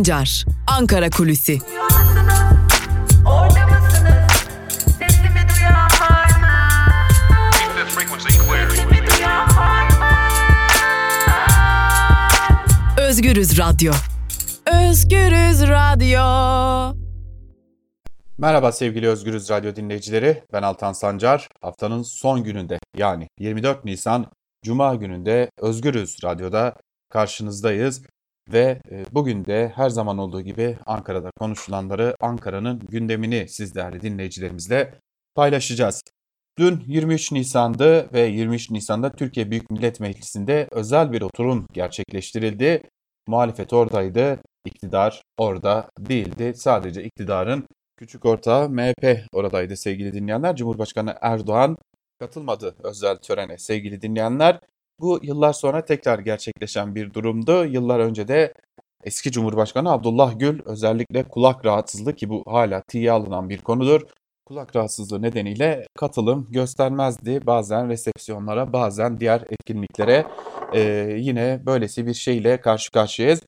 Sancar, Ankara Kulüsi. Özgürüz Radyo. Özgürüz Radyo. Merhaba sevgili Özgürüz Radyo dinleyicileri. Ben Altan Sancar. Haftanın son gününde yani 24 Nisan Cuma gününde Özgürüz Radyo'da karşınızdayız. Ve e, bugün de her zaman olduğu gibi Ankara'da konuşulanları, Ankara'nın gündemini siz değerli dinleyicilerimizle paylaşacağız. Dün 23 Nisan'dı ve 23 Nisan'da Türkiye Büyük Millet Meclisi'nde özel bir oturum gerçekleştirildi. Muhalefet oradaydı, iktidar orada değildi. Sadece iktidarın küçük ortağı MHP oradaydı sevgili dinleyenler. Cumhurbaşkanı Erdoğan katılmadı özel törene sevgili dinleyenler. Bu yıllar sonra tekrar gerçekleşen bir durumdu. Yıllar önce de eski Cumhurbaşkanı Abdullah Gül özellikle kulak rahatsızlığı ki bu hala tiye alınan bir konudur. Kulak rahatsızlığı nedeniyle katılım göstermezdi. Bazen resepsiyonlara bazen diğer etkinliklere e, yine böylesi bir şeyle karşı karşıyayız.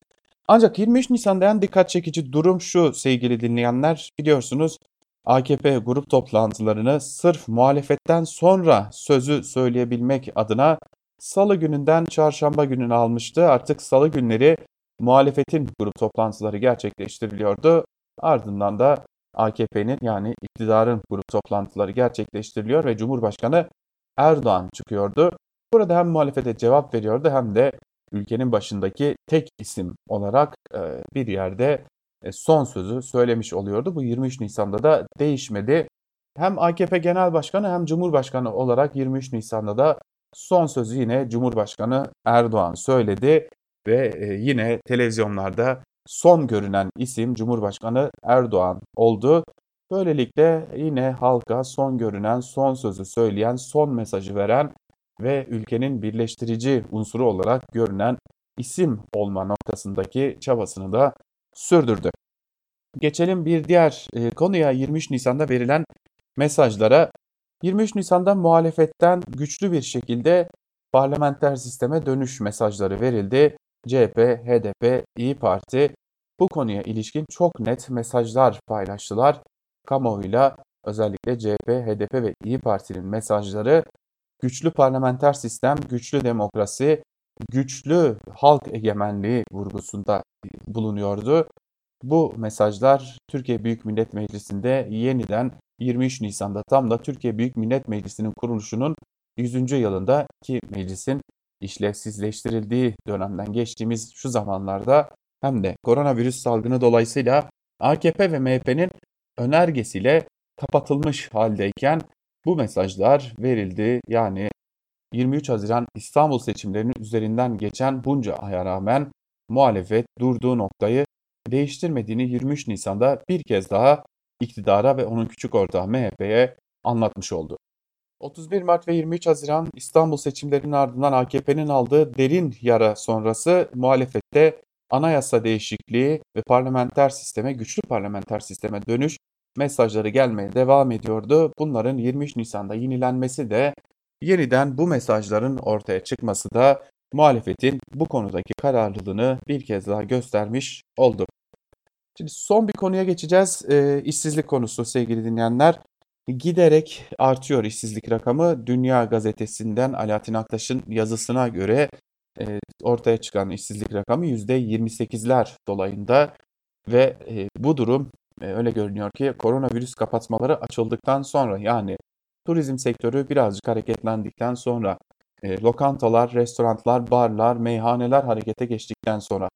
Ancak 23 Nisan'da en dikkat çekici durum şu sevgili dinleyenler biliyorsunuz AKP grup toplantılarını sırf muhalefetten sonra sözü söyleyebilmek adına salı gününden çarşamba gününe almıştı. Artık salı günleri muhalefetin grup toplantıları gerçekleştiriliyordu. Ardından da AKP'nin yani iktidarın grup toplantıları gerçekleştiriliyor ve Cumhurbaşkanı Erdoğan çıkıyordu. Burada hem muhalefete cevap veriyordu hem de ülkenin başındaki tek isim olarak bir yerde son sözü söylemiş oluyordu. Bu 23 Nisan'da da değişmedi. Hem AKP Genel Başkanı hem Cumhurbaşkanı olarak 23 Nisan'da da son sözü yine Cumhurbaşkanı Erdoğan söyledi ve yine televizyonlarda son görünen isim Cumhurbaşkanı Erdoğan oldu. Böylelikle yine halka son görünen, son sözü söyleyen, son mesajı veren ve ülkenin birleştirici unsuru olarak görünen isim olma noktasındaki çabasını da sürdürdü. Geçelim bir diğer e, konuya 23 Nisan'da verilen mesajlara. 23 Nisan'da muhalefetten güçlü bir şekilde parlamenter sisteme dönüş mesajları verildi. CHP, HDP, İyi Parti bu konuya ilişkin çok net mesajlar paylaştılar. Kamuoyuyla özellikle CHP, HDP ve İyi Parti'nin mesajları güçlü parlamenter sistem, güçlü demokrasi, güçlü halk egemenliği vurgusunda bulunuyordu. Bu mesajlar Türkiye Büyük Millet Meclisi'nde yeniden 23 Nisan'da tam da Türkiye Büyük Millet Meclisi'nin kuruluşunun 100. yılında ki meclisin işlevsizleştirildiği dönemden geçtiğimiz şu zamanlarda hem de koronavirüs salgını dolayısıyla AKP ve MHP'nin önergesiyle kapatılmış haldeyken bu mesajlar verildi. Yani 23 Haziran İstanbul seçimlerinin üzerinden geçen bunca aya rağmen muhalefet durduğu noktayı değiştirmediğini 23 Nisan'da bir kez daha iktidara ve onun küçük ortağı MHP'ye anlatmış oldu. 31 Mart ve 23 Haziran İstanbul seçimlerinin ardından AKP'nin aldığı derin yara sonrası muhalefette anayasa değişikliği ve parlamenter sisteme, güçlü parlamenter sisteme dönüş mesajları gelmeye devam ediyordu. Bunların 23 Nisan'da yenilenmesi de yeniden bu mesajların ortaya çıkması da muhalefetin bu konudaki kararlılığını bir kez daha göstermiş oldu. Şimdi son bir konuya geçeceğiz. E, işsizlik konusu sevgili dinleyenler. Giderek artıyor işsizlik rakamı. Dünya Gazetesi'nden Alaaddin Aktaş'ın yazısına göre e, ortaya çıkan işsizlik rakamı %28'ler dolayında ve e, bu durum e, öyle görünüyor ki koronavirüs kapatmaları açıldıktan sonra yani turizm sektörü birazcık hareketlendikten sonra e, lokantalar, restoranlar, barlar, meyhaneler harekete geçtikten sonra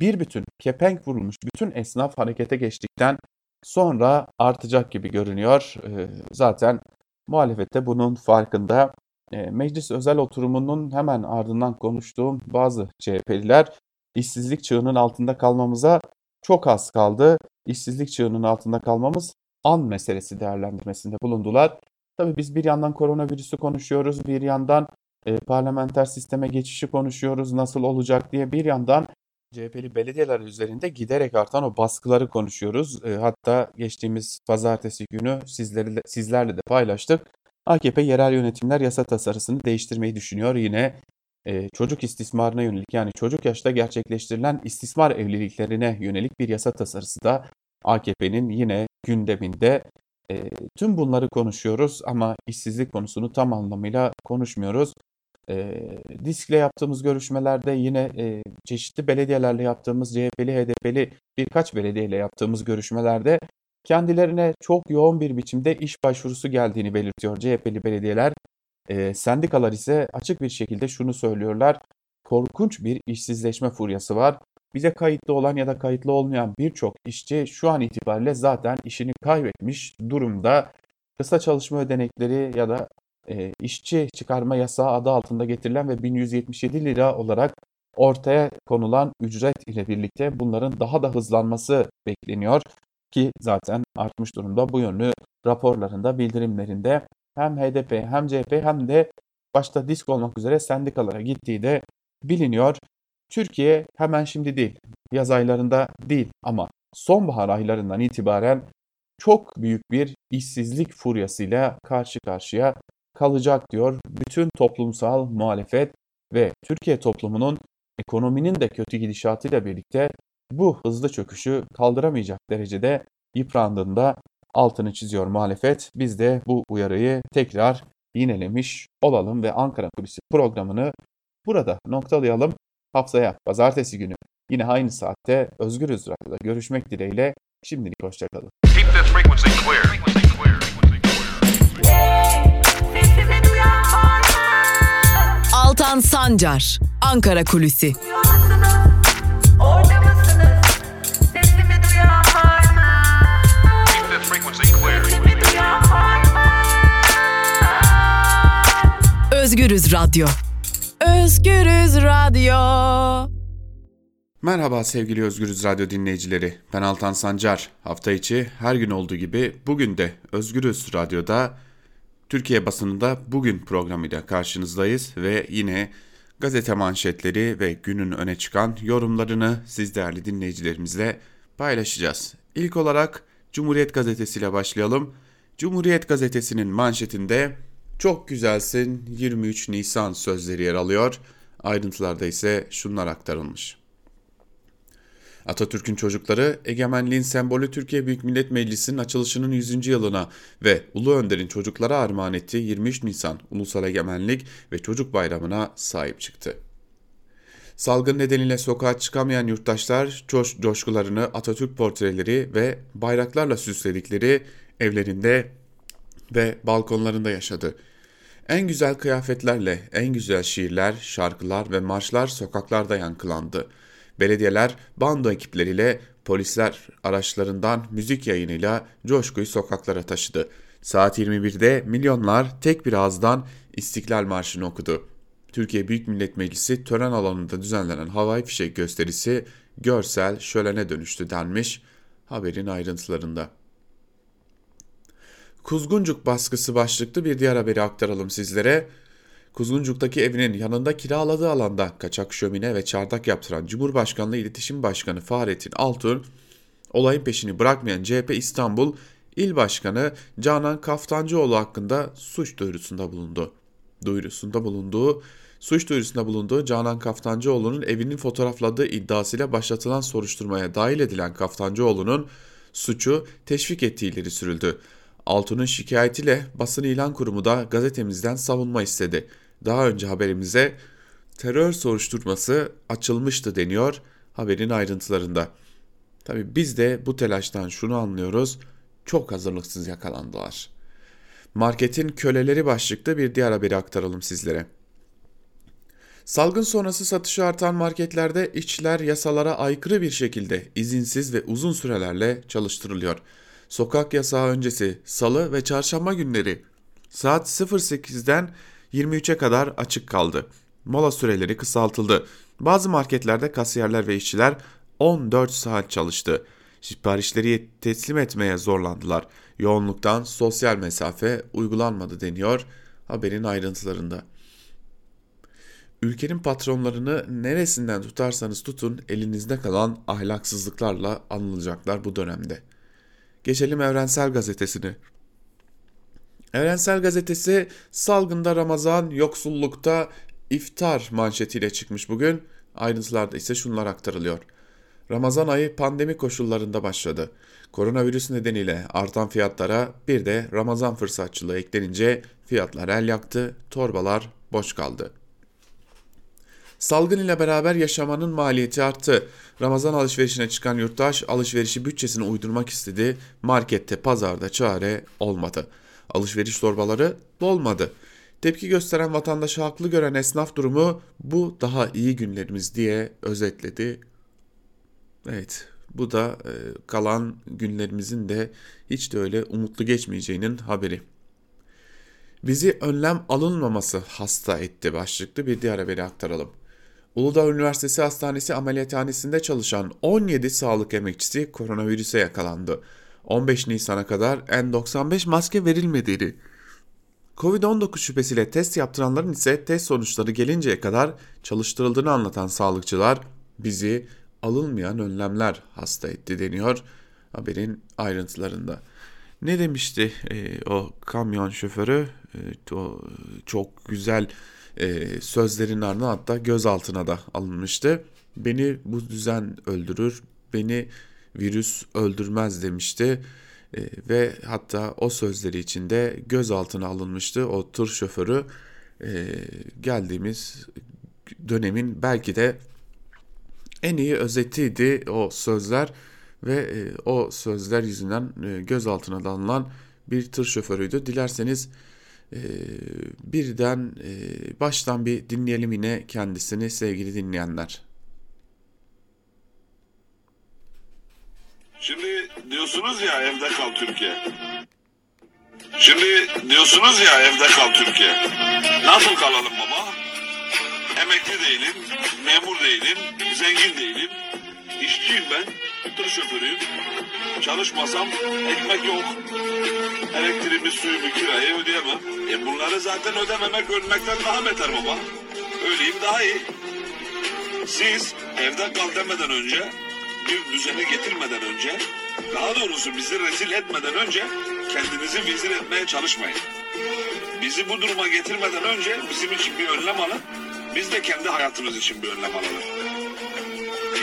bir bütün kepenk vurulmuş bütün esnaf harekete geçtikten sonra artacak gibi görünüyor. E, zaten muhalefette bunun farkında. E, meclis özel oturumunun hemen ardından konuştuğum bazı CHP'liler işsizlik çığının altında kalmamıza çok az kaldı. İşsizlik çığının altında kalmamız an meselesi değerlendirmesinde bulundular. Tabii biz bir yandan koronavirüsü konuşuyoruz, bir yandan e, parlamenter sisteme geçişi konuşuyoruz, nasıl olacak diye bir yandan CHP'li belediyeler üzerinde giderek artan o baskıları konuşuyoruz. E, hatta geçtiğimiz pazartesi günü sizlerle, sizlerle de paylaştık. AKP yerel yönetimler yasa tasarısını değiştirmeyi düşünüyor. Yine e, çocuk istismarına yönelik yani çocuk yaşta gerçekleştirilen istismar evliliklerine yönelik bir yasa tasarısı da AKP'nin yine gündeminde. E, tüm bunları konuşuyoruz ama işsizlik konusunu tam anlamıyla konuşmuyoruz. E, DİSK'le yaptığımız görüşmelerde yine e, çeşitli belediyelerle yaptığımız CHP'li, HDP'li birkaç belediyeyle yaptığımız görüşmelerde kendilerine çok yoğun bir biçimde iş başvurusu geldiğini belirtiyor CHP'li belediyeler. E, sendikalar ise açık bir şekilde şunu söylüyorlar. Korkunç bir işsizleşme furyası var. Bize kayıtlı olan ya da kayıtlı olmayan birçok işçi şu an itibariyle zaten işini kaybetmiş durumda. Kısa çalışma ödenekleri ya da e, işçi çıkarma yasağı adı altında getirilen ve 1177 lira olarak ortaya konulan ücret ile birlikte bunların daha da hızlanması bekleniyor ki zaten artmış durumda bu yönlü raporlarında, bildirimlerinde hem HDP hem CHP hem de başta disk olmak üzere sendikalara gittiği de biliniyor. Türkiye hemen şimdi değil, yaz aylarında değil ama sonbahar aylarından itibaren çok büyük bir işsizlik furyasıyla karşı karşıya kalacak diyor. Bütün toplumsal muhalefet ve Türkiye toplumunun ekonominin de kötü gidişatıyla birlikte bu hızlı çöküşü kaldıramayacak derecede yıprandığında altını çiziyor muhalefet. Biz de bu uyarıyı tekrar yinelemiş olalım ve Ankara Kulisi programını burada noktalayalım. Haftaya pazartesi günü yine aynı saatte Özgürüz Radyo'da görüşmek dileğiyle şimdilik hoşçakalın. Altan Sancar, Ankara Kulüsi. Özgürüz Radyo. Özgürüz Radyo. Merhaba sevgili Özgürüz Radyo dinleyicileri. Ben Altan Sancar. Hafta içi her gün olduğu gibi bugün de Özgürüz Radyo'da Türkiye basınında bugün programıyla karşınızdayız ve yine gazete manşetleri ve günün öne çıkan yorumlarını siz değerli dinleyicilerimizle paylaşacağız. İlk olarak Cumhuriyet Gazetesi ile başlayalım. Cumhuriyet Gazetesi'nin manşetinde çok güzelsin 23 Nisan sözleri yer alıyor. Ayrıntılarda ise şunlar aktarılmış. Atatürk'ün çocukları egemenliğin sembolü Türkiye Büyük Millet Meclisi'nin açılışının 100. yılına ve Ulu Önder'in çocuklara armağan ettiği 23 Nisan Ulusal Egemenlik ve Çocuk Bayramı'na sahip çıktı. Salgın nedeniyle sokağa çıkamayan yurttaşlar coş coşkularını Atatürk portreleri ve bayraklarla süsledikleri evlerinde ve balkonlarında yaşadı. En güzel kıyafetlerle en güzel şiirler, şarkılar ve marşlar sokaklarda yankılandı. Belediyeler bando ekipleriyle polisler araçlarından müzik yayınıyla coşkuyu sokaklara taşıdı. Saat 21'de milyonlar tek bir ağızdan İstiklal Marşı'nı okudu. Türkiye Büyük Millet Meclisi tören alanında düzenlenen havai fişek gösterisi görsel şölene dönüştü denmiş haberin ayrıntılarında. Kuzguncuk baskısı başlıklı bir diğer haberi aktaralım sizlere. Kuzguncuk'taki evinin yanında kiraladığı alanda kaçak şömine ve çardak yaptıran Cumhurbaşkanlığı İletişim Başkanı Fahrettin Altun, olayın peşini bırakmayan CHP İstanbul İl Başkanı Canan Kaftancıoğlu hakkında suç duyurusunda bulundu. Duyurusunda bulunduğu suç duyurusunda bulunduğu Canan Kaftancıoğlu'nun evinin fotoğrafladığı iddiasıyla başlatılan soruşturmaya dahil edilen Kaftancıoğlu'nun suçu teşvik ettiği ileri sürüldü. Altun'un şikayetiyle basın ilan kurumu da gazetemizden savunma istedi. Daha önce haberimize terör soruşturması açılmıştı deniyor haberin ayrıntılarında. Tabi biz de bu telaştan şunu anlıyoruz. Çok hazırlıksız yakalandılar. Marketin köleleri başlıklı bir diğer haberi aktaralım sizlere. Salgın sonrası satışı artan marketlerde işçiler yasalara aykırı bir şekilde izinsiz ve uzun sürelerle çalıştırılıyor. Sokak yasağı öncesi salı ve çarşamba günleri saat 08'den 23'e kadar açık kaldı. Mola süreleri kısaltıldı. Bazı marketlerde kasiyerler ve işçiler 14 saat çalıştı. Siparişleri teslim etmeye zorlandılar. Yoğunluktan sosyal mesafe uygulanmadı deniyor haberin ayrıntılarında. Ülkenin patronlarını neresinden tutarsanız tutun elinizde kalan ahlaksızlıklarla anılacaklar bu dönemde. Geçelim Evrensel Gazetesi'ne. Evrensel Gazetesi salgında Ramazan, yoksullukta iftar manşetiyle çıkmış bugün. Ayrıntılarda ise şunlar aktarılıyor. Ramazan ayı pandemi koşullarında başladı. Koronavirüs nedeniyle artan fiyatlara bir de Ramazan fırsatçılığı eklenince fiyatlar el yaktı, torbalar boş kaldı. Salgın ile beraber yaşamanın maliyeti arttı. Ramazan alışverişine çıkan yurttaş alışverişi bütçesine uydurmak istedi. Markette, pazarda çare olmadı. Alışveriş torbaları dolmadı. Tepki gösteren vatandaşı haklı gören esnaf durumu bu daha iyi günlerimiz diye özetledi. Evet bu da e, kalan günlerimizin de hiç de öyle umutlu geçmeyeceğinin haberi. Bizi önlem alınmaması hasta etti başlıklı bir diğer haberi aktaralım. Uludağ Üniversitesi Hastanesi ameliyathanesinde çalışan 17 sağlık emekçisi koronavirüse yakalandı. 15 Nisan'a kadar N95 maske verilmediğini, Covid-19 şüphesiyle test yaptıranların ise test sonuçları gelinceye kadar çalıştırıldığını anlatan sağlıkçılar bizi alınmayan önlemler hasta etti deniyor haberin ayrıntılarında. Ne demişti e, o kamyon şoförü? E, o çok güzel e, sözlerin ardından hatta gözaltına da alınmıştı. Beni bu düzen öldürür, beni virüs öldürmez demişti. E, ve hatta o sözleri içinde gözaltına alınmıştı o tır şoförü. E, geldiğimiz dönemin belki de en iyi özetiydi o sözler ve e, o sözler yüzünden e, gözaltına alınan bir tır şoförüydü. Dilerseniz birden baştan bir dinleyelim yine kendisini sevgili dinleyenler. Şimdi diyorsunuz ya evde kal Türkiye. Şimdi diyorsunuz ya evde kal Türkiye. Nasıl kalalım baba? Emekli değilim, memur değilim, zengin değilim. İşçiyim ben, tır şoförüyüm. Çalışmasam ekmek yok. Elektriğimi, suyumu, kirayı ödeyemem. E bunları zaten ödememek ölmekten daha beter baba. Öleyim daha iyi. Siz evde kal demeden önce, bir düzeni getirmeden önce, daha doğrusu bizi rezil etmeden önce kendinizi vezir etmeye çalışmayın. Bizi bu duruma getirmeden önce bizim için bir önlem alın. Biz de kendi hayatımız için bir önlem alalım.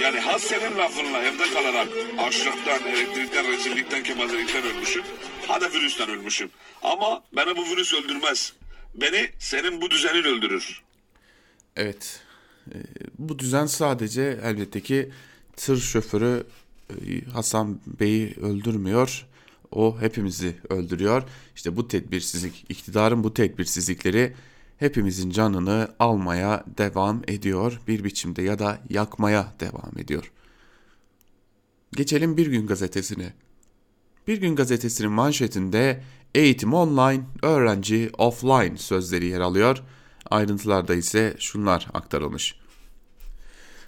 Yani has senin lafınla evde kalarak açlıktan, elektrikten, rezillikten, kemallikten ölmüşüm. Hadi virüsten ölmüşüm. Ama beni bu virüs öldürmez. Beni senin bu düzenin öldürür. Evet. E, bu düzen sadece elbette ki tır şoförü e, Hasan Bey'i öldürmüyor. O hepimizi öldürüyor. İşte bu tedbirsizlik, iktidarın bu tedbirsizlikleri hepimizin canını almaya devam ediyor bir biçimde ya da yakmaya devam ediyor. Geçelim Bir Gün Gazetesi'ne. Bir Gün Gazetesi'nin manşetinde eğitim online, öğrenci offline sözleri yer alıyor. Ayrıntılarda ise şunlar aktarılmış.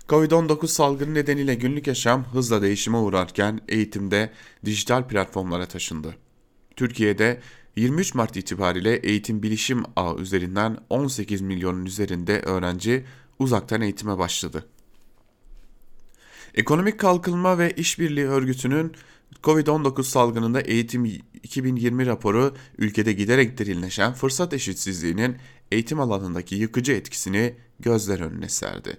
Covid-19 salgını nedeniyle günlük yaşam hızla değişime uğrarken eğitimde dijital platformlara taşındı. Türkiye'de 23 Mart itibariyle eğitim bilişim ağı üzerinden 18 milyonun üzerinde öğrenci uzaktan eğitime başladı. Ekonomik Kalkınma ve İşbirliği Örgütü'nün Covid-19 salgınında eğitim 2020 raporu ülkede giderek derinleşen fırsat eşitsizliğinin eğitim alanındaki yıkıcı etkisini gözler önüne serdi.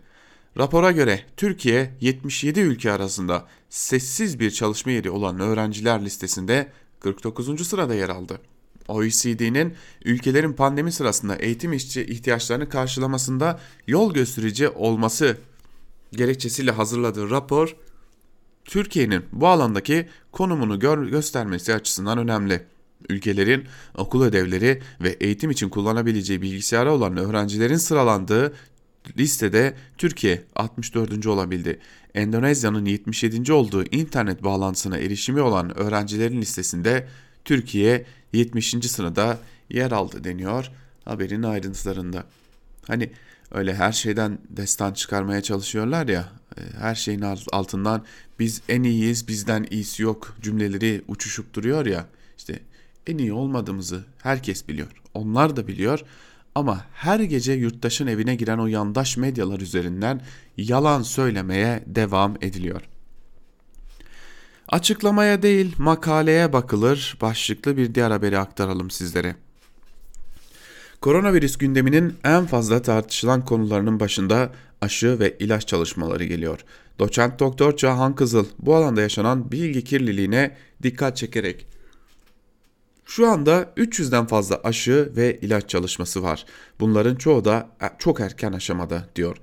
Rapora göre Türkiye 77 ülke arasında sessiz bir çalışma yeri olan öğrenciler listesinde 49. sırada yer aldı. OECD'nin ülkelerin pandemi sırasında eğitim işçi ihtiyaçlarını karşılamasında yol gösterici olması gerekçesiyle hazırladığı rapor Türkiye'nin bu alandaki konumunu gö göstermesi açısından önemli. Ülkelerin okul ödevleri ve eğitim için kullanabileceği bilgisayara olan öğrencilerin sıralandığı listede Türkiye 64. olabildi. Endonezya'nın 77. olduğu internet bağlantısına erişimi olan öğrencilerin listesinde Türkiye 70. sırada yer aldı deniyor haberin ayrıntılarında. Hani öyle her şeyden destan çıkarmaya çalışıyorlar ya e, her şeyin altından biz en iyiyiz bizden iyisi yok cümleleri uçuşup duruyor ya işte en iyi olmadığımızı herkes biliyor. Onlar da biliyor ama her gece yurttaşın evine giren o yandaş medyalar üzerinden yalan söylemeye devam ediliyor. Açıklamaya değil makaleye bakılır başlıklı bir diğer haberi aktaralım sizlere. Koronavirüs gündeminin en fazla tartışılan konularının başında aşı ve ilaç çalışmaları geliyor. Doçent Doktor Cahan Kızıl bu alanda yaşanan bilgi kirliliğine dikkat çekerek şu anda 300'den fazla aşı ve ilaç çalışması var. Bunların çoğu da e, çok erken aşamada diyor.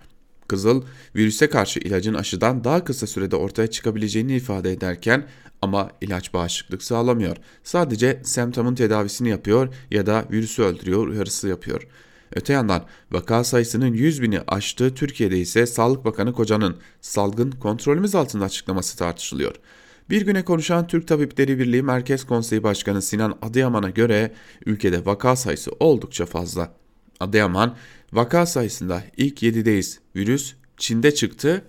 Kızıl, virüse karşı ilacın aşıdan daha kısa sürede ortaya çıkabileceğini ifade ederken ama ilaç bağışıklık sağlamıyor. Sadece semptomun tedavisini yapıyor ya da virüsü öldürüyor uyarısı yapıyor. Öte yandan vaka sayısının 100 bini aştığı Türkiye'de ise Sağlık Bakanı Koca'nın salgın kontrolümüz altında açıklaması tartışılıyor. Bir güne konuşan Türk Tabipleri Birliği Merkez Konseyi Başkanı Sinan Adıyaman'a göre ülkede vaka sayısı oldukça fazla. Adıyaman, vaka sayısında ilk 7'deyiz. Virüs Çin'de çıktı.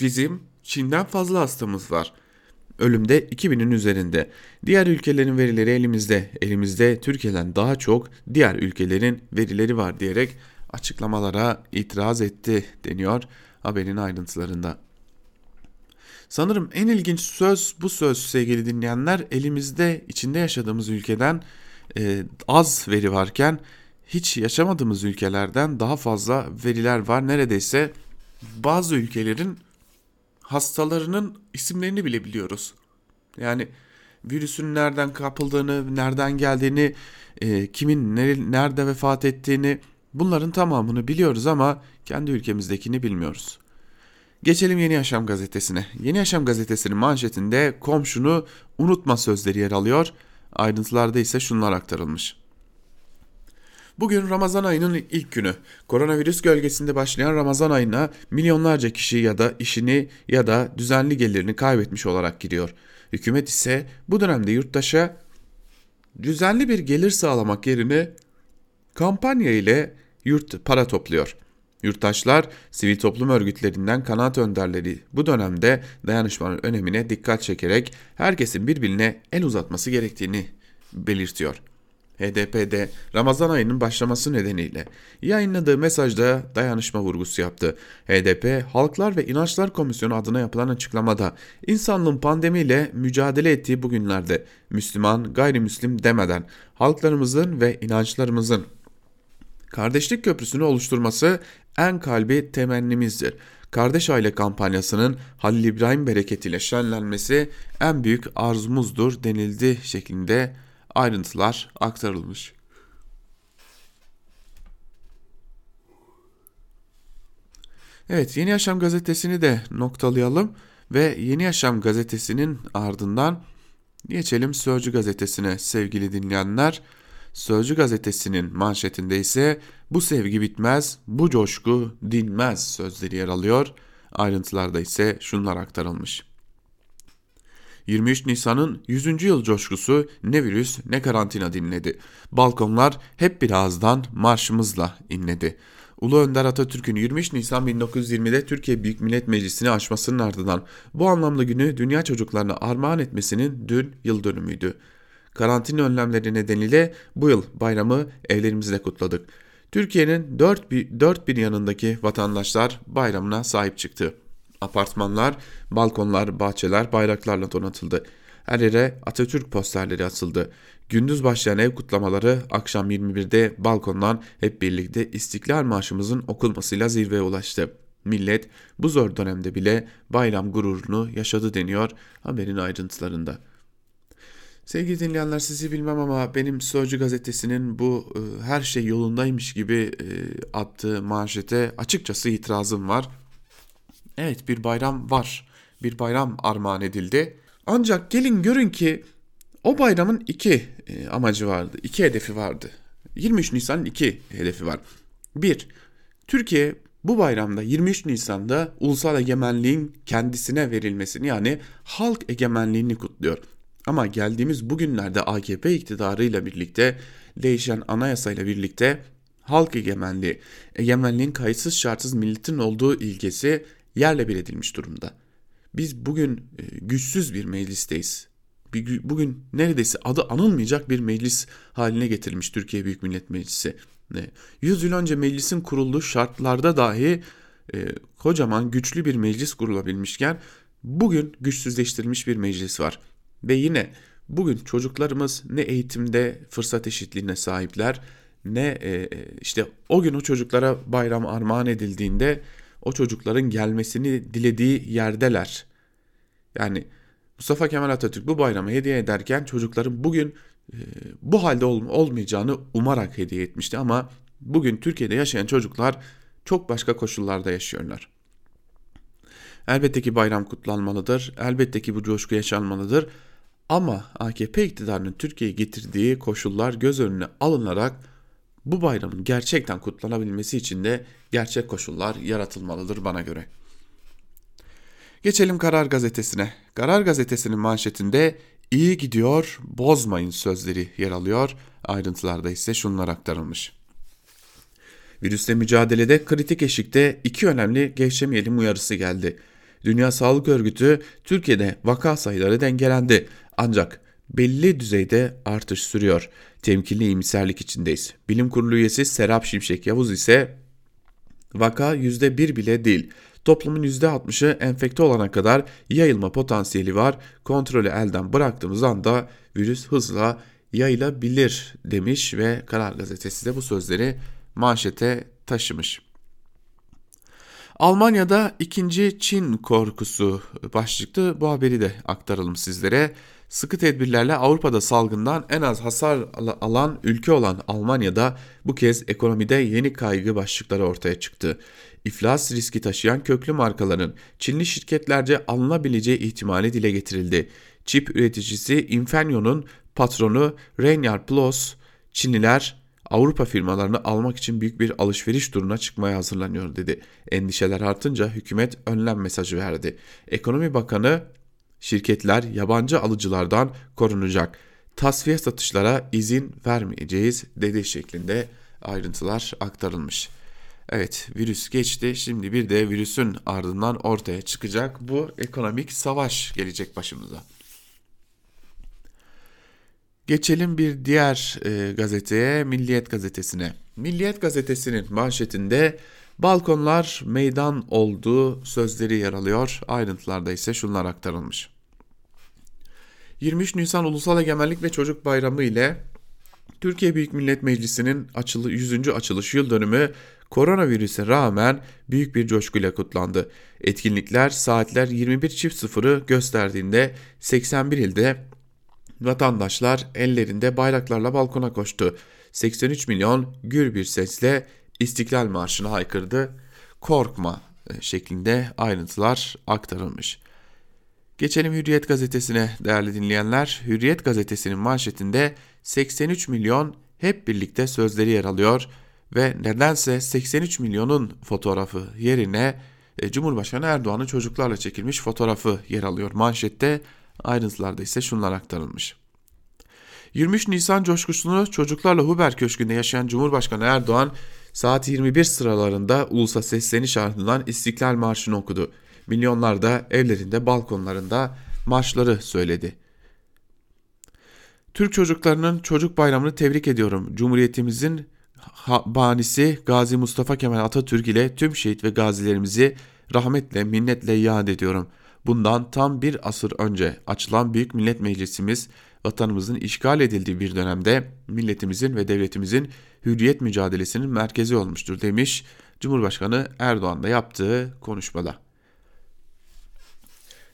Bizim Çin'den fazla hastamız var. Ölümde 2000'in üzerinde. Diğer ülkelerin verileri elimizde. Elimizde Türkiye'den daha çok diğer ülkelerin verileri var diyerek açıklamalara itiraz etti deniyor haberin ayrıntılarında. Sanırım en ilginç söz bu söz sevgili dinleyenler elimizde içinde yaşadığımız ülkeden e, az veri varken hiç yaşamadığımız ülkelerden daha fazla veriler var. Neredeyse bazı ülkelerin hastalarının isimlerini bile biliyoruz. Yani virüsün nereden kapıldığını, nereden geldiğini, e, kimin nerede vefat ettiğini bunların tamamını biliyoruz ama kendi ülkemizdekini bilmiyoruz. Geçelim Yeni Yaşam gazetesine. Yeni Yaşam gazetesinin manşetinde komşunu unutma sözleri yer alıyor. Ayrıntılarda ise şunlar aktarılmış. Bugün Ramazan ayının ilk günü. Koronavirüs gölgesinde başlayan Ramazan ayına milyonlarca kişi ya da işini ya da düzenli gelirini kaybetmiş olarak giriyor. Hükümet ise bu dönemde yurttaşa düzenli bir gelir sağlamak yerine kampanya ile yurt para topluyor. Yurttaşlar, sivil toplum örgütlerinden kanaat önderleri bu dönemde dayanışmanın önemine dikkat çekerek herkesin birbirine el uzatması gerektiğini belirtiyor. HDP'de Ramazan ayının başlaması nedeniyle yayınladığı mesajda dayanışma vurgusu yaptı. HDP Halklar ve İnançlar Komisyonu adına yapılan açıklamada insanlığın pandemiyle mücadele ettiği bu günlerde Müslüman, gayrimüslim demeden halklarımızın ve inançlarımızın kardeşlik köprüsünü oluşturması en kalbi temennimizdir. Kardeş Aile kampanyasının Halil İbrahim bereketiyle şenlenmesi en büyük arzumuzdur denildi şeklinde ayrıntılar aktarılmış. Evet Yeni Yaşam gazetesini de noktalayalım ve Yeni Yaşam gazetesinin ardından geçelim Sözcü gazetesine sevgili dinleyenler. Sözcü gazetesinin manşetinde ise bu sevgi bitmez, bu coşku dinmez sözleri yer alıyor. Ayrıntılarda ise şunlar aktarılmış. 23 Nisan'ın 100. yıl coşkusu ne virüs ne karantina dinledi. Balkonlar hep bir ağızdan marşımızla inledi. Ulu Önder Atatürk'ün 23 Nisan 1920'de Türkiye Büyük Millet Meclisi'ni açmasının ardından bu anlamda günü dünya çocuklarına armağan etmesinin dün yıl dönümüydü. Karantina önlemleri nedeniyle bu yıl bayramı evlerimizde kutladık. Türkiye'nin dört bir, dört bir yanındaki vatandaşlar bayramına sahip çıktı. Apartmanlar, balkonlar, bahçeler bayraklarla donatıldı. Her yere Atatürk posterleri asıldı. Gündüz başlayan ev kutlamaları akşam 21'de balkondan hep birlikte İstiklal Marşımızın okunmasıyla zirveye ulaştı. Millet bu zor dönemde bile bayram gururunu yaşadı deniyor haberin ayrıntılarında. Sevgili dinleyenler sizi bilmem ama benim Sözcü gazetesinin bu e, her şey yolundaymış gibi e, attığı manşete açıkçası itirazım var. Evet bir bayram var. Bir bayram armağan edildi. Ancak gelin görün ki o bayramın iki e, amacı vardı. iki hedefi vardı. 23 Nisan'ın iki hedefi var. Bir, Türkiye bu bayramda 23 Nisan'da ulusal egemenliğin kendisine verilmesini yani halk egemenliğini kutluyor. Ama geldiğimiz bugünlerde AKP iktidarıyla birlikte değişen anayasayla birlikte halk egemenliği, egemenliğin kayıtsız şartsız milletin olduğu ilkesi yerle bir edilmiş durumda. Biz bugün e, güçsüz bir meclisteyiz. Bugün neredeyse adı anılmayacak bir meclis haline getirilmiş Türkiye Büyük Millet Meclisi. 100 yıl önce meclisin kurulduğu şartlarda dahi e, kocaman güçlü bir meclis kurulabilmişken bugün güçsüzleştirilmiş bir meclis var. Ve yine bugün çocuklarımız ne eğitimde fırsat eşitliğine sahipler ne e, işte o gün o çocuklara bayram armağan edildiğinde o çocukların gelmesini dilediği yerdeler. Yani Mustafa Kemal Atatürk bu bayramı hediye ederken çocukların bugün e, bu halde ol, olmayacağını umarak hediye etmişti ama bugün Türkiye'de yaşayan çocuklar çok başka koşullarda yaşıyorlar. Elbette ki bayram kutlanmalıdır. Elbette ki bu coşku yaşanmalıdır. Ama AKP iktidarının Türkiye'ye getirdiği koşullar göz önüne alınarak bu bayramın gerçekten kutlanabilmesi için de gerçek koşullar yaratılmalıdır bana göre. Geçelim Karar Gazetesi'ne. Karar Gazetesi'nin manşetinde iyi gidiyor, bozmayın sözleri yer alıyor. Ayrıntılarda ise şunlar aktarılmış. Virüsle mücadelede kritik eşikte iki önemli gevşemeyelim uyarısı geldi. Dünya Sağlık Örgütü Türkiye'de vaka sayıları dengelendi ancak belli düzeyde artış sürüyor. Temkinli iyimserlik içindeyiz. Bilim Kurulu üyesi Serap Şimşek Yavuz ise vaka %1 bile değil. Toplumun %60'ı enfekte olana kadar yayılma potansiyeli var. Kontrolü elden bıraktığımız anda virüs hızla yayılabilir demiş ve Karar Gazetesi de bu sözleri manşete taşımış. Almanya'da ikinci Çin korkusu başlıklı bu haberi de aktaralım sizlere. Sıkı tedbirlerle Avrupa'da salgından en az hasar alan ülke olan Almanya'da bu kez ekonomide yeni kaygı başlıkları ortaya çıktı. İflas riski taşıyan köklü markaların Çinli şirketlerce alınabileceği ihtimali dile getirildi. Çip üreticisi Infineon'un patronu Renyar Plus, Çinliler Avrupa firmalarını almak için büyük bir alışveriş turuna çıkmaya hazırlanıyor dedi. Endişeler artınca hükümet önlem mesajı verdi. Ekonomi Bakanı şirketler yabancı alıcılardan korunacak. Tasfiye satışlara izin vermeyeceğiz dedi şeklinde ayrıntılar aktarılmış. Evet virüs geçti şimdi bir de virüsün ardından ortaya çıkacak bu ekonomik savaş gelecek başımıza. Geçelim bir diğer e, gazeteye, Milliyet gazetesine. Milliyet gazetesinin manşetinde balkonlar meydan olduğu sözleri yer alıyor. Ayrıntılarda ise şunlar aktarılmış. 23 Nisan Ulusal Egemenlik ve Çocuk Bayramı ile Türkiye Büyük Millet Meclisi'nin açılı, 100. açılış yıl dönümü koronavirüse rağmen büyük bir coşkuyla kutlandı. Etkinlikler saatler 21.00'ı gösterdiğinde 81 ilde Vatandaşlar ellerinde bayraklarla balkona koştu. 83 milyon gür bir sesle İstiklal Marşı'nı haykırdı. Korkma e, şeklinde ayrıntılar aktarılmış. Geçelim Hürriyet gazetesine değerli dinleyenler. Hürriyet gazetesinin manşetinde 83 milyon hep birlikte sözleri yer alıyor ve nedense 83 milyonun fotoğrafı yerine e, Cumhurbaşkanı Erdoğan'ın çocuklarla çekilmiş fotoğrafı yer alıyor manşette. Ayrıntılarda ise şunlar aktarılmış. 23 Nisan coşkusunu çocuklarla Huber Köşkü'nde yaşayan Cumhurbaşkanı Erdoğan saat 21 sıralarında ulusa sesleniş ardından İstiklal Marşı'nı okudu. Milyonlar da evlerinde balkonlarında marşları söyledi. Türk çocuklarının çocuk bayramını tebrik ediyorum. Cumhuriyetimizin banisi Gazi Mustafa Kemal Atatürk ile tüm şehit ve gazilerimizi rahmetle, minnetle yad ediyorum. Bundan tam bir asır önce açılan Büyük Millet Meclisimiz vatanımızın işgal edildiği bir dönemde milletimizin ve devletimizin hürriyet mücadelesinin merkezi olmuştur demiş Cumhurbaşkanı Erdoğan da yaptığı konuşmada.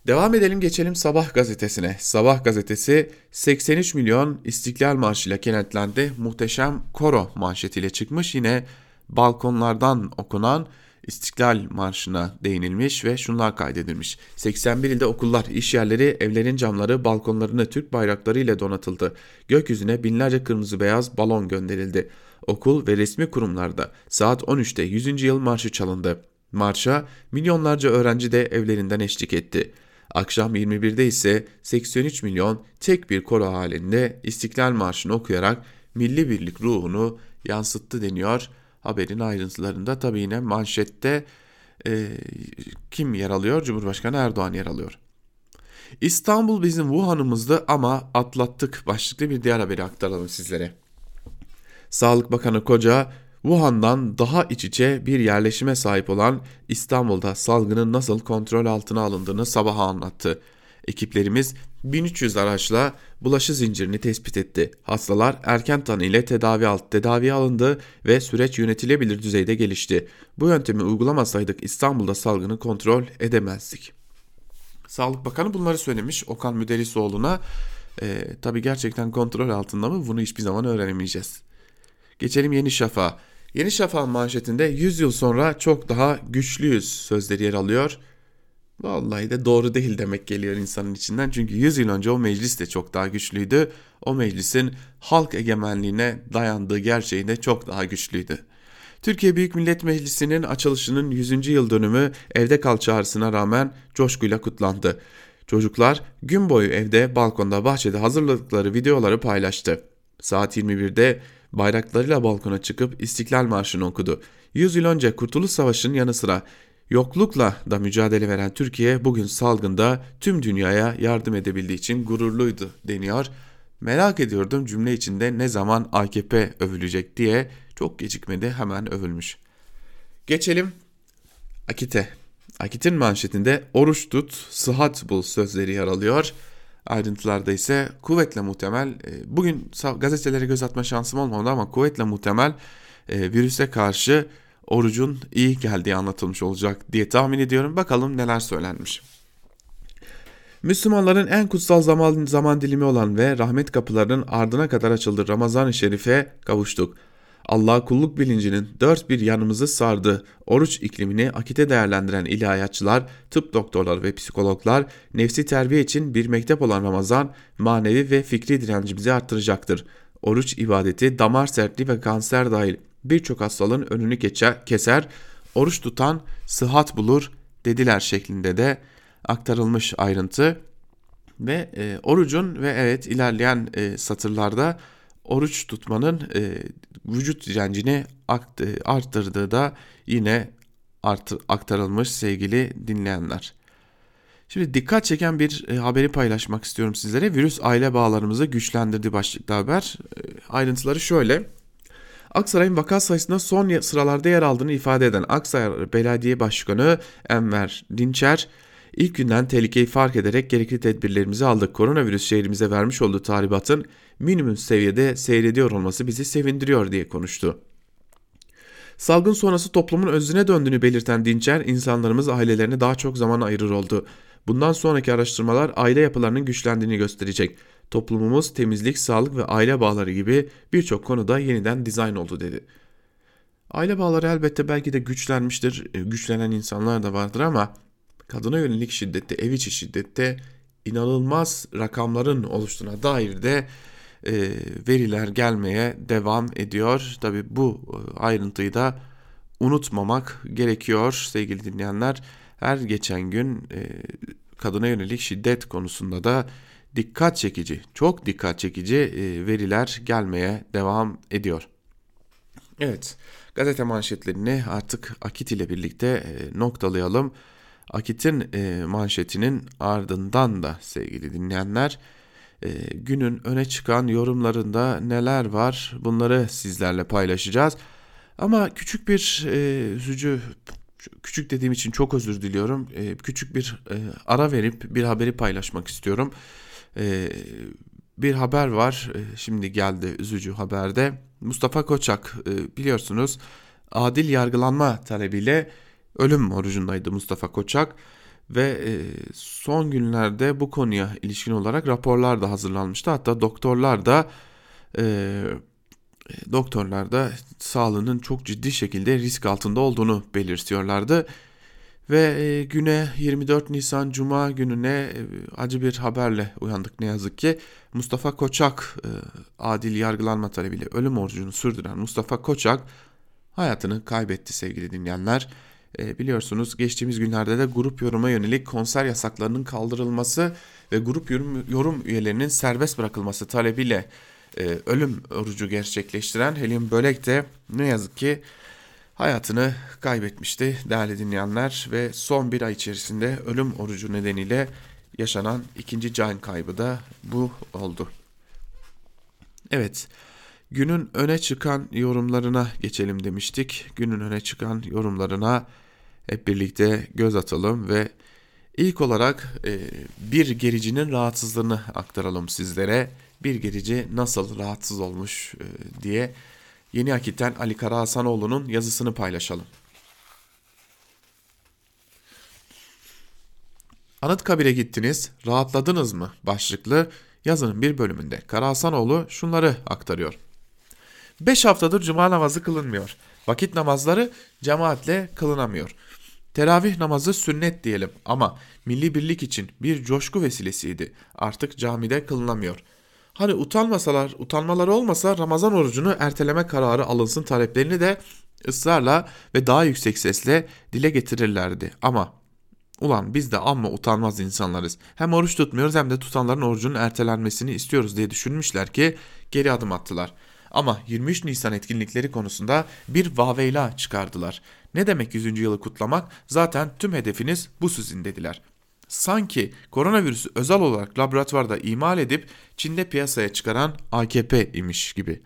Devam edelim geçelim Sabah gazetesine. Sabah gazetesi 83 milyon İstiklal Marşı ile kenetlendi. Muhteşem koro manşetiyle çıkmış. Yine balkonlardan okunan İstiklal Marşı'na değinilmiş ve şunlar kaydedilmiş. 81 ilde okullar, iş yerleri, evlerin camları, balkonlarını Türk bayrakları ile donatıldı. Gökyüzüne binlerce kırmızı beyaz balon gönderildi. Okul ve resmi kurumlarda saat 13'te 100. yıl marşı çalındı. Marşa milyonlarca öğrenci de evlerinden eşlik etti. Akşam 21'de ise 83 milyon tek bir koro halinde İstiklal Marşı'nı okuyarak milli birlik ruhunu yansıttı deniyor haberin ayrıntılarında tabii yine manşette e, kim yer alıyor? Cumhurbaşkanı Erdoğan yer alıyor. İstanbul bizim Wuhan'ımızdı ama atlattık başlıklı bir diğer haberi aktaralım sizlere. Sağlık Bakanı Koca, Wuhan'dan daha iç içe bir yerleşime sahip olan İstanbul'da salgının nasıl kontrol altına alındığını sabaha anlattı. Ekiplerimiz 1300 araçla bulaşı zincirini tespit etti. Hastalar erken tanı ile tedavi alt tedavi alındı ve süreç yönetilebilir düzeyde gelişti. Bu yöntemi uygulamasaydık İstanbul'da salgını kontrol edemezdik. Sağlık Bakanı bunları söylemiş Okan Müderrisoğlu'na. E, tabii gerçekten kontrol altında mı bunu hiçbir zaman öğrenemeyeceğiz. Geçelim Yeni Şafak'a. Yeni Şafak'ın manşetinde 100 yıl sonra çok daha güçlüyüz sözleri yer alıyor. Vallahi de doğru değil demek geliyor insanın içinden. Çünkü 100 yıl önce o meclis de çok daha güçlüydü. O meclisin halk egemenliğine dayandığı gerçeği de çok daha güçlüydü. Türkiye Büyük Millet Meclisi'nin açılışının 100. yıl dönümü evde kal çağrısına rağmen coşkuyla kutlandı. Çocuklar gün boyu evde, balkonda, bahçede hazırladıkları videoları paylaştı. Saat 21'de bayraklarıyla balkona çıkıp İstiklal Marşı'nı okudu. 100 yıl önce Kurtuluş Savaşı'nın yanı sıra yoklukla da mücadele veren Türkiye bugün salgında tüm dünyaya yardım edebildiği için gururluydu deniyor. Merak ediyordum cümle içinde ne zaman AKP övülecek diye çok gecikmedi hemen övülmüş. Geçelim Akit'e. Akit'in manşetinde oruç tut, sıhhat bul sözleri yer alıyor. Ayrıntılarda ise kuvvetle muhtemel, e, bugün gazetelere göz atma şansım olmadı ama kuvvetle muhtemel e, virüse karşı orucun iyi geldiği anlatılmış olacak diye tahmin ediyorum. Bakalım neler söylenmiş. Müslümanların en kutsal zaman, zaman dilimi olan ve rahmet kapılarının ardına kadar açıldığı Ramazan-ı Şerif'e kavuştuk. Allah kulluk bilincinin dört bir yanımızı sardı. Oruç iklimini akite değerlendiren ilahiyatçılar, tıp doktorları ve psikologlar nefsi terbiye için bir mektep olan Ramazan manevi ve fikri direncimizi arttıracaktır. Oruç ibadeti damar sertliği ve kanser dahil birçok hastalığın önünü geçer, keser, oruç tutan sıhhat bulur dediler şeklinde de aktarılmış ayrıntı. Ve e, orucun ve evet ilerleyen e, satırlarda oruç tutmanın e, vücut direncini arttırdığı da yine artır, aktarılmış sevgili dinleyenler. Şimdi dikkat çeken bir e, haberi paylaşmak istiyorum sizlere. Virüs aile bağlarımızı güçlendirdi başlıklı haber. E, ayrıntıları şöyle. Aksaray'ın vaka sayısında son sıralarda yer aldığını ifade eden Aksaray Belediye Başkanı Enver Dinçer, ilk günden tehlikeyi fark ederek gerekli tedbirlerimizi aldık. Koronavirüs şehrimize vermiş olduğu tahribatın minimum seviyede seyrediyor olması bizi sevindiriyor diye konuştu. Salgın sonrası toplumun özüne döndüğünü belirten Dinçer, insanlarımız ailelerine daha çok zaman ayırır oldu. Bundan sonraki araştırmalar aile yapılarının güçlendiğini gösterecek. Toplumumuz temizlik, sağlık ve aile bağları gibi birçok konuda yeniden dizayn oldu dedi. Aile bağları elbette belki de güçlenmiştir, e, güçlenen insanlar da vardır ama kadına yönelik şiddette, ev içi şiddette inanılmaz rakamların oluştuğuna dair de e, veriler gelmeye devam ediyor. Tabi bu e, ayrıntıyı da unutmamak gerekiyor sevgili dinleyenler. Her geçen gün e, kadına yönelik şiddet konusunda da dikkat çekici, çok dikkat çekici e, veriler gelmeye devam ediyor. Evet, gazete manşetlerini artık Akit ile birlikte e, noktalayalım. Akit'in e, manşetinin ardından da sevgili dinleyenler günün öne çıkan yorumlarında neler var bunları sizlerle paylaşacağız. Ama küçük bir üzücü küçük dediğim için çok özür diliyorum. küçük bir ara verip bir haberi paylaşmak istiyorum. Ee, bir haber var ee, şimdi geldi üzücü haberde. Mustafa Koçak e, biliyorsunuz adil yargılanma talebiyle ölüm orucundaydı Mustafa Koçak ve e, son günlerde bu konuya ilişkin olarak raporlar da hazırlanmıştı. Hatta doktorlar da e, doktorlar da sağlığının çok ciddi şekilde risk altında olduğunu belirtiyorlardı. Ve e, güne 24 Nisan Cuma gününe e, acı bir haberle uyandık ne yazık ki. Mustafa Koçak e, adil yargılanma talebiyle ölüm orucunu sürdüren Mustafa Koçak hayatını kaybetti sevgili dinleyenler. Biliyorsunuz geçtiğimiz günlerde de grup yoruma yönelik konser yasaklarının kaldırılması ve grup yorum, yorum üyelerinin serbest bırakılması talebiyle ölüm orucu gerçekleştiren Helim Bölek de ne yazık ki hayatını kaybetmişti değerli dinleyenler ve son bir ay içerisinde ölüm orucu nedeniyle yaşanan ikinci can kaybı da bu oldu. Evet, günün öne çıkan yorumlarına geçelim demiştik. Günün öne çıkan yorumlarına hep birlikte göz atalım ve İlk olarak e, bir gericinin rahatsızlığını aktaralım sizlere. Bir gerici nasıl rahatsız olmuş e, diye Yeni Akit'ten Ali Karahasanoğlu'nun yazısını paylaşalım. Anıtkabir'e gittiniz, rahatladınız mı? başlıklı yazının bir bölümünde Karahasanoğlu şunları aktarıyor. Beş haftadır cuma namazı kılınmıyor. Vakit namazları cemaatle kılınamıyor. Teravih namazı sünnet diyelim ama milli birlik için bir coşku vesilesiydi. Artık camide kılınamıyor. Hani utanmasalar, utanmaları olmasa Ramazan orucunu erteleme kararı alınsın taleplerini de ısrarla ve daha yüksek sesle dile getirirlerdi. Ama ulan biz de amma utanmaz insanlarız. Hem oruç tutmuyoruz hem de tutanların orucunun ertelenmesini istiyoruz diye düşünmüşler ki geri adım attılar. Ama 23 Nisan etkinlikleri konusunda bir vaveyla çıkardılar. Ne demek 100. yılı kutlamak? Zaten tüm hedefiniz bu sizin dediler. Sanki koronavirüsü özel olarak laboratuvarda imal edip Çin'de piyasaya çıkaran AKP imiş gibi.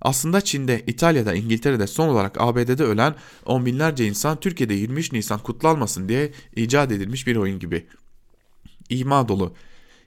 Aslında Çin'de, İtalya'da, İngiltere'de son olarak ABD'de ölen on binlerce insan Türkiye'de 23 Nisan kutlanmasın diye icat edilmiş bir oyun gibi. İma dolu,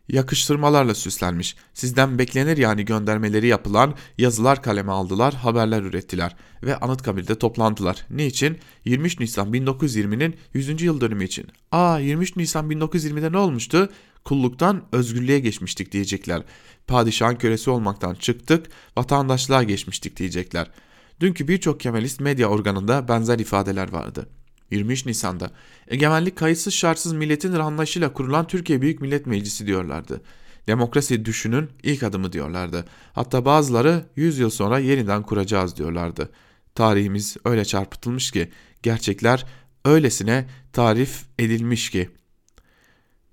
yakıştırmalarla süslenmiş. Sizden beklenir yani göndermeleri yapılan yazılar kaleme aldılar, haberler ürettiler ve Anıtkabir'de toplantılar. Niçin? 23 Nisan 1920'nin 100. yıl dönümü için. Aa 23 Nisan 1920'de ne olmuştu? Kulluktan özgürlüğe geçmiştik diyecekler. Padişahın kölesi olmaktan çıktık, vatandaşlığa geçmiştik diyecekler. Dünkü birçok Kemalist medya organında benzer ifadeler vardı. 23 Nisan'da egemenlik kayıtsız şartsız milletin anlayışıyla kurulan Türkiye Büyük Millet Meclisi diyorlardı. Demokrasi düşünün ilk adımı diyorlardı. Hatta bazıları 100 yıl sonra yeniden kuracağız diyorlardı. Tarihimiz öyle çarpıtılmış ki gerçekler öylesine tarif edilmiş ki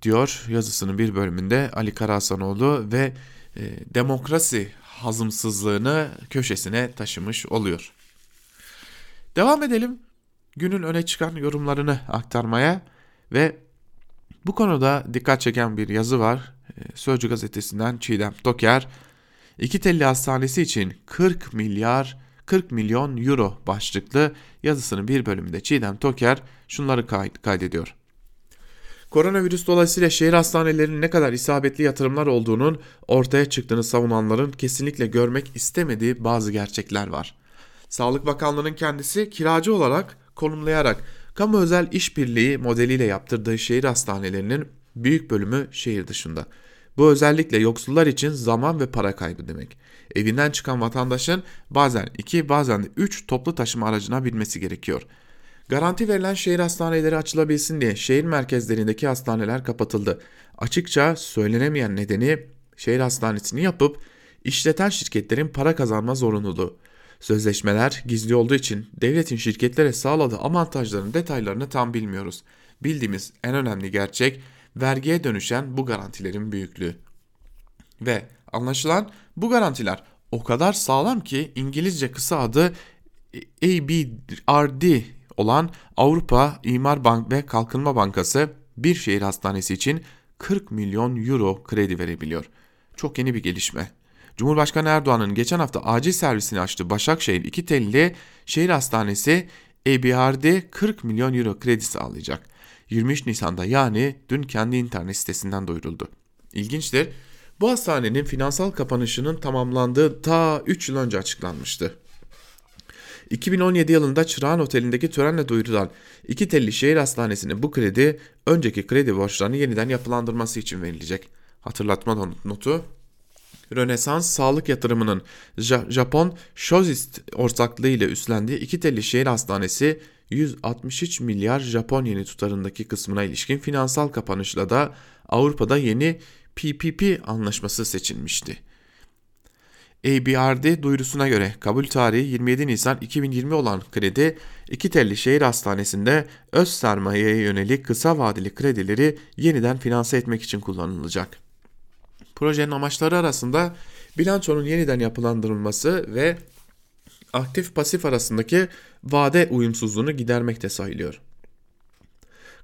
diyor yazısının bir bölümünde Ali Karahasanoğlu ve e, demokrasi hazımsızlığını köşesine taşımış oluyor. Devam edelim günün öne çıkan yorumlarını aktarmaya ve bu konuda dikkat çeken bir yazı var. Ee, Sözcü gazetesinden Çiğdem Toker, İki telli hastanesi için 40 milyar 40 milyon euro başlıklı yazısının bir bölümünde Çiğdem Toker şunları kaydediyor. Koronavirüs dolayısıyla şehir hastanelerinin ne kadar isabetli yatırımlar olduğunun ortaya çıktığını savunanların kesinlikle görmek istemediği bazı gerçekler var. Sağlık Bakanlığı'nın kendisi kiracı olarak konumlayarak kamu özel işbirliği modeliyle yaptırdığı şehir hastanelerinin büyük bölümü şehir dışında. Bu özellikle yoksullar için zaman ve para kaybı demek. Evinden çıkan vatandaşın bazen iki bazen de üç toplu taşıma aracına binmesi gerekiyor. Garanti verilen şehir hastaneleri açılabilsin diye şehir merkezlerindeki hastaneler kapatıldı. Açıkça söylenemeyen nedeni şehir hastanesini yapıp işleten şirketlerin para kazanma zorunluluğu. Sözleşmeler gizli olduğu için devletin şirketlere sağladığı avantajların detaylarını tam bilmiyoruz. Bildiğimiz en önemli gerçek vergiye dönüşen bu garantilerin büyüklüğü. Ve anlaşılan bu garantiler o kadar sağlam ki İngilizce kısa adı ABRD olan Avrupa İmar Bank ve Kalkınma Bankası bir şehir hastanesi için 40 milyon euro kredi verebiliyor. Çok yeni bir gelişme. Cumhurbaşkanı Erdoğan'ın geçen hafta acil servisini açtığı Başakşehir 2 telli şehir hastanesi EBRD 40 milyon euro kredi sağlayacak. 23 Nisan'da yani dün kendi internet sitesinden duyuruldu. İlginçtir. Bu hastanenin finansal kapanışının tamamlandığı ta 3 yıl önce açıklanmıştı. 2017 yılında Çırağan Oteli'ndeki törenle duyurulan iki telli şehir hastanesine bu kredi önceki kredi borçlarını yeniden yapılandırması için verilecek. Hatırlatma notu Rönesans sağlık yatırımının Japon Shozist ortaklığı ile üstlendiği iki telli şehir hastanesi 163 milyar Japon yeni tutarındaki kısmına ilişkin finansal kapanışla da Avrupa'da yeni PPP anlaşması seçilmişti. ABRD duyurusuna göre kabul tarihi 27 Nisan 2020 olan kredi iki telli şehir hastanesinde öz sermayeye yönelik kısa vadeli kredileri yeniden finanse etmek için kullanılacak. Projenin amaçları arasında bilançonun yeniden yapılandırılması ve aktif pasif arasındaki vade uyumsuzluğunu gidermek de sayılıyor.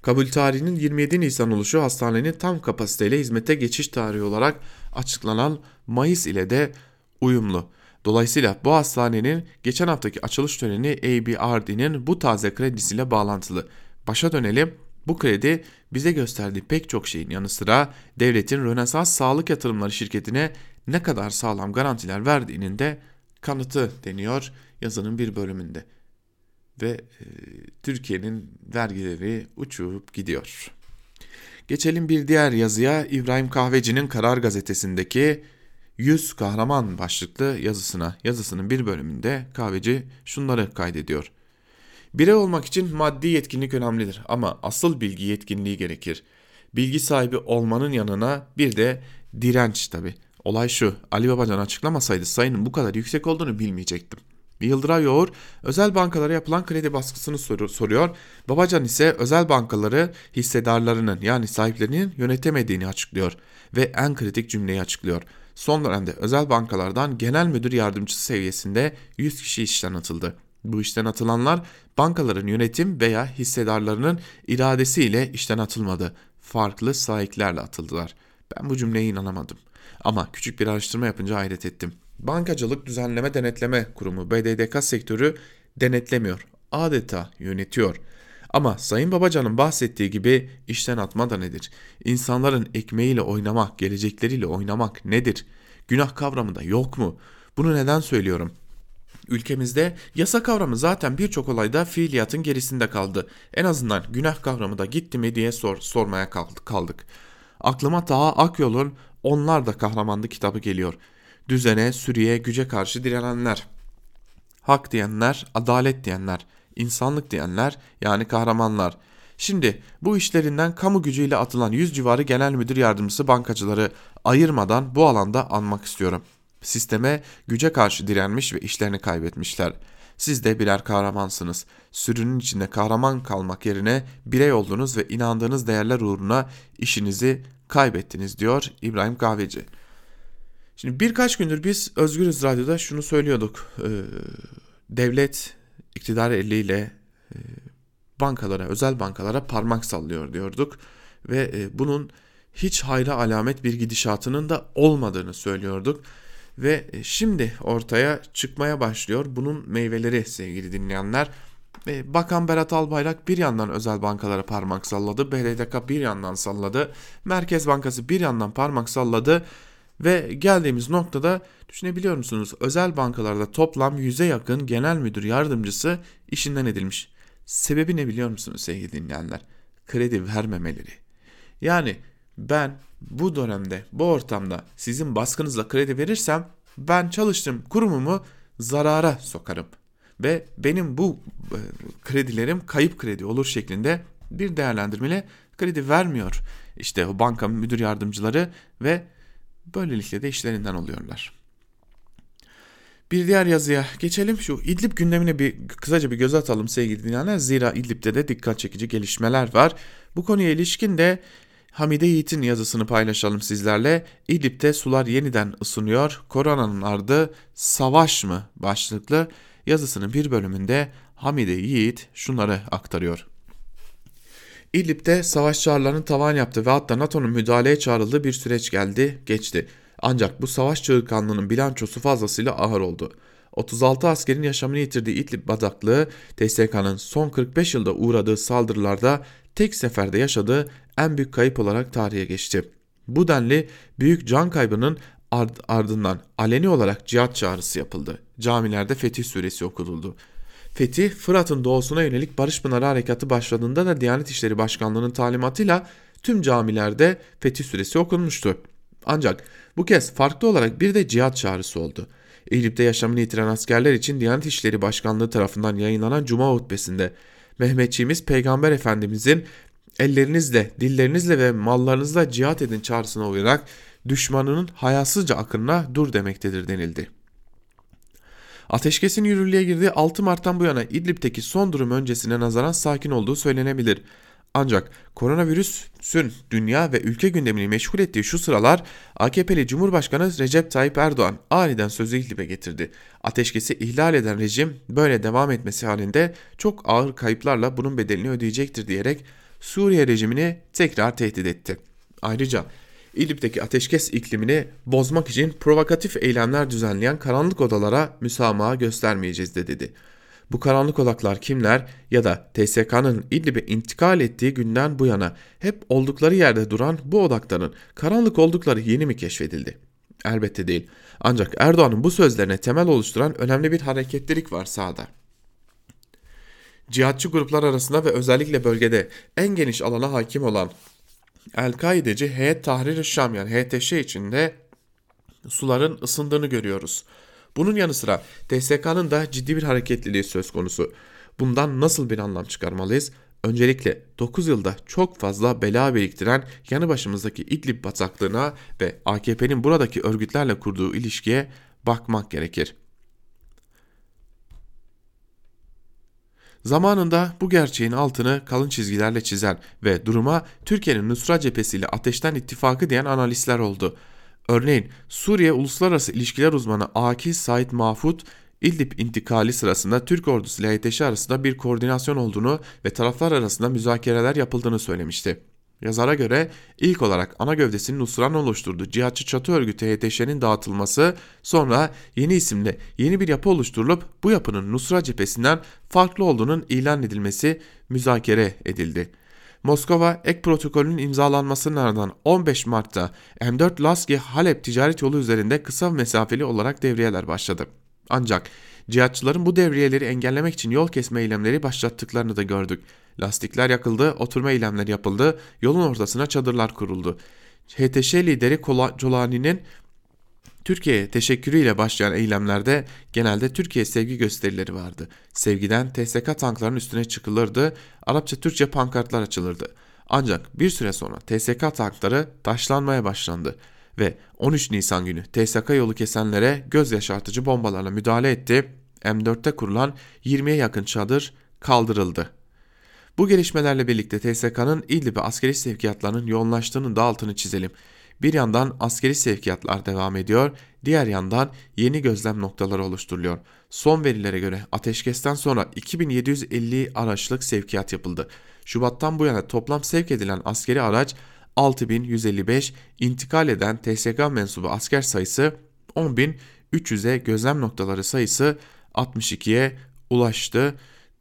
Kabul tarihinin 27 Nisan oluşu hastanenin tam kapasiteyle hizmete geçiş tarihi olarak açıklanan Mayıs ile de uyumlu. Dolayısıyla bu hastanenin geçen haftaki açılış töreni ABRD'nin bu taze kredisiyle bağlantılı. Başa dönelim. Bu kredi bize gösterdiği pek çok şeyin yanı sıra devletin Rönesans Sağlık Yatırımları şirketine ne kadar sağlam garantiler verdiğinin de kanıtı deniyor yazının bir bölümünde. Ve e, Türkiye'nin vergileri uçup gidiyor. Geçelim bir diğer yazıya İbrahim Kahveci'nin Karar Gazetesi'ndeki 100 kahraman başlıklı yazısına. Yazısının bir bölümünde Kahveci şunları kaydediyor. Birey olmak için maddi yetkinlik önemlidir ama asıl bilgi yetkinliği gerekir. Bilgi sahibi olmanın yanına bir de direnç tabi. Olay şu, Ali Babacan açıklamasaydı sayının bu kadar yüksek olduğunu bilmeyecektim. Yıldıray Yoğur özel bankalara yapılan kredi baskısını sor soruyor. Babacan ise özel bankaları hissedarlarının yani sahiplerinin yönetemediğini açıklıyor ve en kritik cümleyi açıklıyor. Son dönemde özel bankalardan genel müdür yardımcısı seviyesinde 100 kişi işten atıldı. Bu işten atılanlar bankaların yönetim veya hissedarlarının iradesiyle işten atılmadı. Farklı sahiplerle atıldılar. Ben bu cümleye inanamadım. Ama küçük bir araştırma yapınca hayret ettim. Bankacılık Düzenleme Denetleme Kurumu BDDK sektörü denetlemiyor. Adeta yönetiyor. Ama Sayın Babacan'ın bahsettiği gibi işten atma da nedir? İnsanların ekmeğiyle oynamak, gelecekleriyle oynamak nedir? Günah kavramı da yok mu? Bunu neden söylüyorum? Ülkemizde yasa kavramı zaten birçok olayda fiiliyatın gerisinde kaldı. En azından günah kavramı da gitti mi diye sor, sormaya kaldık. Aklıma Taha Akyol'un Onlar da Kahramandı kitabı geliyor. Düzene, sürüye, güce karşı direnenler. Hak diyenler, adalet diyenler, insanlık diyenler yani kahramanlar. Şimdi bu işlerinden kamu gücüyle atılan yüz civarı genel müdür yardımcısı bankacıları ayırmadan bu alanda anmak istiyorum. Sisteme güce karşı direnmiş ve işlerini kaybetmişler. Siz de birer kahramansınız. Sürünün içinde kahraman kalmak yerine birey oldunuz ve inandığınız değerler uğruna işinizi kaybettiniz diyor İbrahim Kahveci. Şimdi birkaç gündür biz Özgürüz Radyo'da şunu söylüyorduk. Ee, devlet iktidar eliyle e, bankalara, özel bankalara parmak sallıyor diyorduk. Ve e, bunun hiç hayra alamet bir gidişatının da olmadığını söylüyorduk. Ve e, şimdi ortaya çıkmaya başlıyor bunun meyveleri sevgili dinleyenler. E, Bakan Berat Albayrak bir yandan özel bankalara parmak salladı. BDDK bir yandan salladı. Merkez Bankası bir yandan parmak salladı. Ve geldiğimiz noktada düşünebiliyor musunuz? Özel bankalarda toplam 100'e yakın genel müdür yardımcısı işinden edilmiş. Sebebi ne biliyor musunuz sevgili dinleyenler? Kredi vermemeleri. Yani ben bu dönemde bu ortamda sizin baskınızla kredi verirsem ben çalıştığım kurumumu zarara sokarım. Ve benim bu e, kredilerim kayıp kredi olur şeklinde bir değerlendirmeyle kredi vermiyor. İşte o banka müdür yardımcıları ve böylelikle de işlerinden oluyorlar. Bir diğer yazıya geçelim. Şu İdlib gündemine bir kısaca bir göz atalım sevgili dinleyenler. Zira İdlib'de de dikkat çekici gelişmeler var. Bu konuya ilişkin de Hamide Yiğit'in yazısını paylaşalım sizlerle. İdlib'de sular yeniden ısınıyor. Koronanın ardı savaş mı başlıklı yazısının bir bölümünde Hamide Yiğit şunları aktarıyor. İdlib'de savaş çağrılarının tavan yaptı ve hatta NATO'nun müdahaleye çağrıldığı bir süreç geldi, geçti. Ancak bu savaş çığırkanlığının bilançosu fazlasıyla ağır oldu. 36 askerin yaşamını yitirdiği İdlib badaklığı TSK'nın son 45 yılda uğradığı saldırılarda tek seferde yaşadığı en büyük kayıp olarak tarihe geçti. Bu denli büyük can kaybının ard ardından aleni olarak cihat çağrısı yapıldı. Camilerde Fetih Suresi okutuldu. Fetih, Fırat'ın doğusuna yönelik Barış Pınarı Harekatı başladığında da Diyanet İşleri Başkanlığı'nın talimatıyla tüm camilerde Fetih Suresi okunmuştu. Ancak bu kez farklı olarak bir de cihat çağrısı oldu. İdlib'de yaşamını yitiren askerler için Diyanet İşleri Başkanlığı tarafından yayınlanan Cuma hutbesinde Mehmetçiğimiz Peygamber Efendimizin ellerinizle, dillerinizle ve mallarınızla cihat edin çağrısına uyarak düşmanının hayasızca akınına dur demektedir denildi. Ateşkesin yürürlüğe girdiği 6 Mart'tan bu yana İdlib'teki son durum öncesine nazaran sakin olduğu söylenebilir. Ancak koronavirüsün dünya ve ülke gündemini meşgul ettiği şu sıralar AKP'li Cumhurbaşkanı Recep Tayyip Erdoğan aniden sözü İdlib'e getirdi. Ateşkesi ihlal eden rejim böyle devam etmesi halinde çok ağır kayıplarla bunun bedelini ödeyecektir diyerek Suriye rejimini tekrar tehdit etti. Ayrıca İdlib'deki ateşkes iklimini bozmak için provokatif eylemler düzenleyen karanlık odalara müsamaha göstermeyeceğiz de dedi. Bu karanlık odaklar kimler ya da TSK'nın İdlib'e intikal ettiği günden bu yana hep oldukları yerde duran bu odakların karanlık oldukları yeni mi keşfedildi? Elbette değil. Ancak Erdoğan'ın bu sözlerine temel oluşturan önemli bir hareketlilik var sahada. Cihatçı gruplar arasında ve özellikle bölgede en geniş alana hakim olan El-Kaideci Heyet Tahrir-i Şam yani HTŞ içinde suların ısındığını görüyoruz. Bunun yanı sıra TSK'nın da ciddi bir hareketliliği söz konusu. Bundan nasıl bir anlam çıkarmalıyız? Öncelikle 9 yılda çok fazla bela biriktiren yanı başımızdaki İdlib bataklığına ve AKP'nin buradaki örgütlerle kurduğu ilişkiye bakmak gerekir. Zamanında bu gerçeğin altını kalın çizgilerle çizen ve duruma Türkiye'nin Nusra cephesiyle ateşten ittifakı diyen analistler oldu. Örneğin Suriye Uluslararası İlişkiler Uzmanı Akil Said Mahfut, İdlib intikali sırasında Türk ordusu ile HTŞ arasında bir koordinasyon olduğunu ve taraflar arasında müzakereler yapıldığını söylemişti. Yazara göre ilk olarak ana gövdesinin Nusra'nın oluşturduğu cihatçı çatı örgütü HTŞ'nin dağıtılması sonra yeni isimle yeni bir yapı oluşturulup bu yapının Nusra cephesinden farklı olduğunun ilan edilmesi müzakere edildi. Moskova ek protokolünün imzalanmasının ardından 15 Mart'ta M4 Laski Halep ticaret yolu üzerinde kısa mesafeli olarak devriyeler başladı. Ancak cihatçıların bu devriyeleri engellemek için yol kesme eylemleri başlattıklarını da gördük. Lastikler yakıldı, oturma eylemleri yapıldı, yolun ortasına çadırlar kuruldu. HTŞ lideri Colani'nin Türkiye'ye teşekkürüyle başlayan eylemlerde genelde Türkiye sevgi gösterileri vardı. Sevgiden TSK tanklarının üstüne çıkılırdı, Arapça Türkçe pankartlar açılırdı. Ancak bir süre sonra TSK tankları taşlanmaya başlandı ve 13 Nisan günü TSK yolu kesenlere göz yaşartıcı bombalarla müdahale etti. M4'te kurulan 20'ye yakın çadır kaldırıldı. Bu gelişmelerle birlikte TSK'nın İdlib'e askeri sevkiyatlarının yoğunlaştığının da altını çizelim. Bir yandan askeri sevkiyatlar devam ediyor, diğer yandan yeni gözlem noktaları oluşturuluyor. Son verilere göre ateşkesten sonra 2750 araçlık sevkiyat yapıldı. Şubattan bu yana toplam sevk edilen askeri araç 6155, intikal eden TSK mensubu asker sayısı 10300'e gözlem noktaları sayısı 62'ye ulaştı